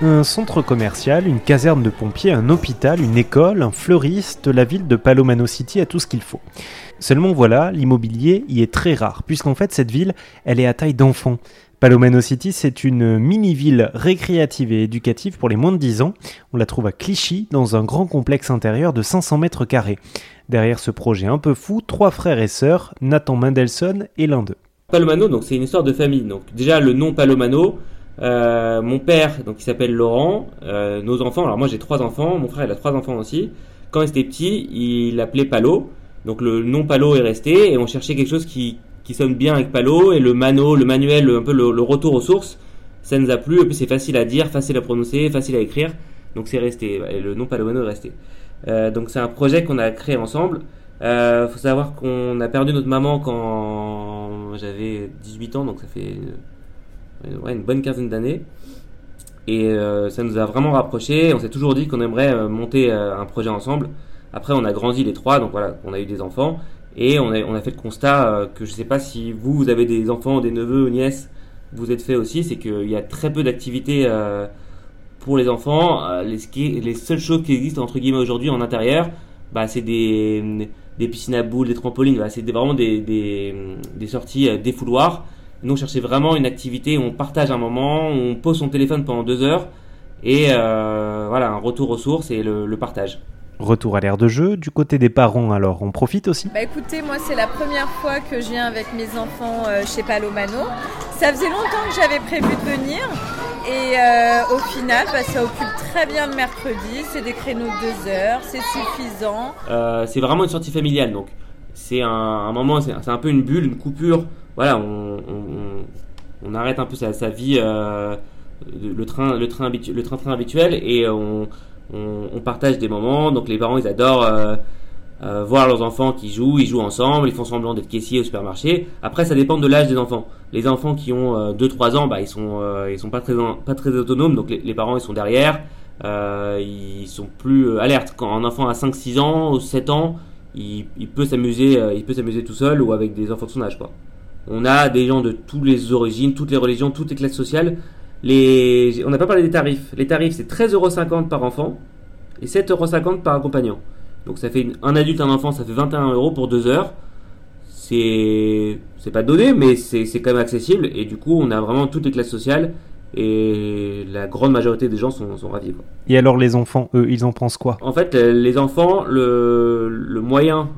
Un centre commercial, une caserne de pompiers, un hôpital, une école, un fleuriste, la ville de Palomano City a tout ce qu'il faut. Seulement voilà, l'immobilier y est très rare, puisqu'en fait cette ville, elle est à taille d'enfant. Palomano City, c'est une mini-ville récréative et éducative pour les moins de 10 ans. On la trouve à Clichy, dans un grand complexe intérieur de 500 mètres carrés. Derrière ce projet un peu fou, trois frères et sœurs, Nathan Mendelssohn et l'un d'eux. Palomano, donc c'est une histoire de famille. Donc déjà le nom Palomano, euh, mon père, donc il s'appelle Laurent, euh, nos enfants. Alors moi j'ai trois enfants, mon frère il a trois enfants aussi. Quand il était petit, il l'appelait Palo. Donc le nom Palo est resté et on cherchait quelque chose qui, qui sonne bien avec Palo et le mano, le manuel, un peu le, retour aux sources, ça nous a plu. Et puis c'est facile à dire, facile à prononcer, facile à écrire. Donc c'est resté. Et le nom Palomano est resté. Euh, donc c'est un projet qu'on a créé ensemble. Euh, faut savoir qu'on a perdu notre maman quand j'avais 18 ans, donc ça fait ouais, une bonne quinzaine d'années. Et euh, ça nous a vraiment rapprochés. On s'est toujours dit qu'on aimerait euh, monter un projet ensemble. Après, on a grandi les trois, donc voilà, on a eu des enfants. Et on a, fait le constat que je ne sais pas si vous, vous avez des enfants, des neveux ou nièces, vous êtes fait aussi, c'est qu'il y a très peu d'activités pour les enfants. les, les seules choses qui existent entre guillemets aujourd'hui en intérieur, bah, c'est des, des piscines à boules, des trampolines. C'est vraiment des, des, des sorties défouloirs. Nous, on cherchait vraiment une activité où on partage un moment, on pose son téléphone pendant deux heures et euh, voilà, un retour aux sources et le, partage. Retour à l'ère de jeu, du côté des parents alors, on profite aussi? Bah écoutez, moi c'est la première fois que je viens avec mes enfants euh, chez Palomano. Ça faisait longtemps que j'avais prévu de venir et euh, au final, bah, ça occupe très bien le mercredi, c'est des créneaux de deux heures, c'est suffisant. c'est vraiment une sortie familiale donc c'est un, moment, c'est un peu une bulle, une coupure voilà, on, arrête un peu sa, vie, euh, le train, le train, le train, habituel, et on, partage des moments. Donc les parents, ils adorent euh, euh, voir leurs enfants qui jouent, ils jouent ensemble, ils font semblant d'être caissiers au supermarché. Après, ça dépend de l'âge des enfants. Les enfants qui ont 2-3 ans, bah, ils sont, ils sont pas très, pas très autonomes, donc les, parents, ils sont derrière. ils sont plus alertes. Quand un enfant a 5-6 ans ou 7 ans, il, peut s'amuser, il peut s'amuser tout seul ou avec des enfants de son âge, quoi. On a des gens de toutes les origines, toutes les religions, toutes les classes sociales. Les... On n'a pas parlé des tarifs. Les tarifs, c'est 13,50€ par enfant et 7,50€ par accompagnant. Donc ça fait un adulte, un enfant, ça fait 21 euros pour deux heures. C'est c'est pas donné, mais c'est quand même accessible. Et du coup, on a vraiment toutes les classes sociales et la grande majorité des gens sont, sont ravis. Et alors les enfants, eux, ils en pensent quoi? En fait, les enfants, le, le moyen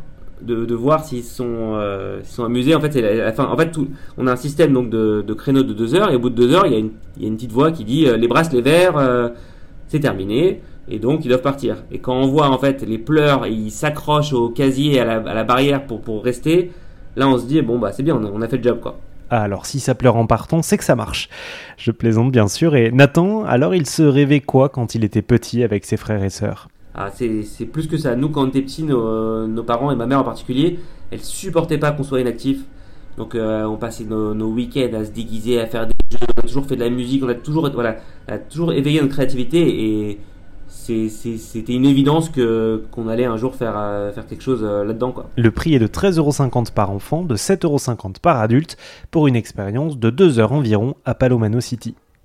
de, voir s'ils sont, euh, sont amusés. En fait, c'est en fait, tout, on a un système donc de, de créneaux de deux heures et au bout de deux heures, il y a une, il y a une petite voix qui dit euh, les bracelets verts, euh, c'est terminé et donc ils doivent partir. Et quand on voit en fait les pleurs, ils s'accrochent au casier à la, à la barrière pour, pour rester. Là, on se dit bon bah c'est bien, on a, on a fait le job quoi. Ah, alors si ça pleure en partant, c'est que ça marche. Je plaisante bien sûr. Et Nathan, alors il se rêvait quoi quand il était petit avec ses frères et sœurs? Ah, c'est plus que ça. Nous, quand on était petits, nos, parents et ma mère en particulier, elles supportaient pas qu'on soit inactif. Donc, euh, on passait nos, week-ends à se déguiser, à faire des jeux. On a toujours fait de la musique. On a toujours, voilà, a toujours éveillé notre créativité et c'était une évidence qu'on allait un jour faire euh, faire quelque chose euh, là-dedans. Le prix est de 13,50€ par enfant, de 7,50€ par adulte pour une expérience de 2 heures environ à Palomano City.